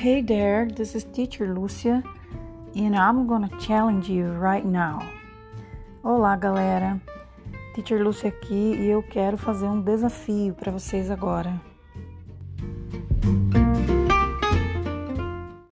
Hey there, this is Teacher Lucia and I'm gonna challenge you right now. Olá, galera. Teacher Lucia aqui e eu quero fazer um desafio para vocês agora.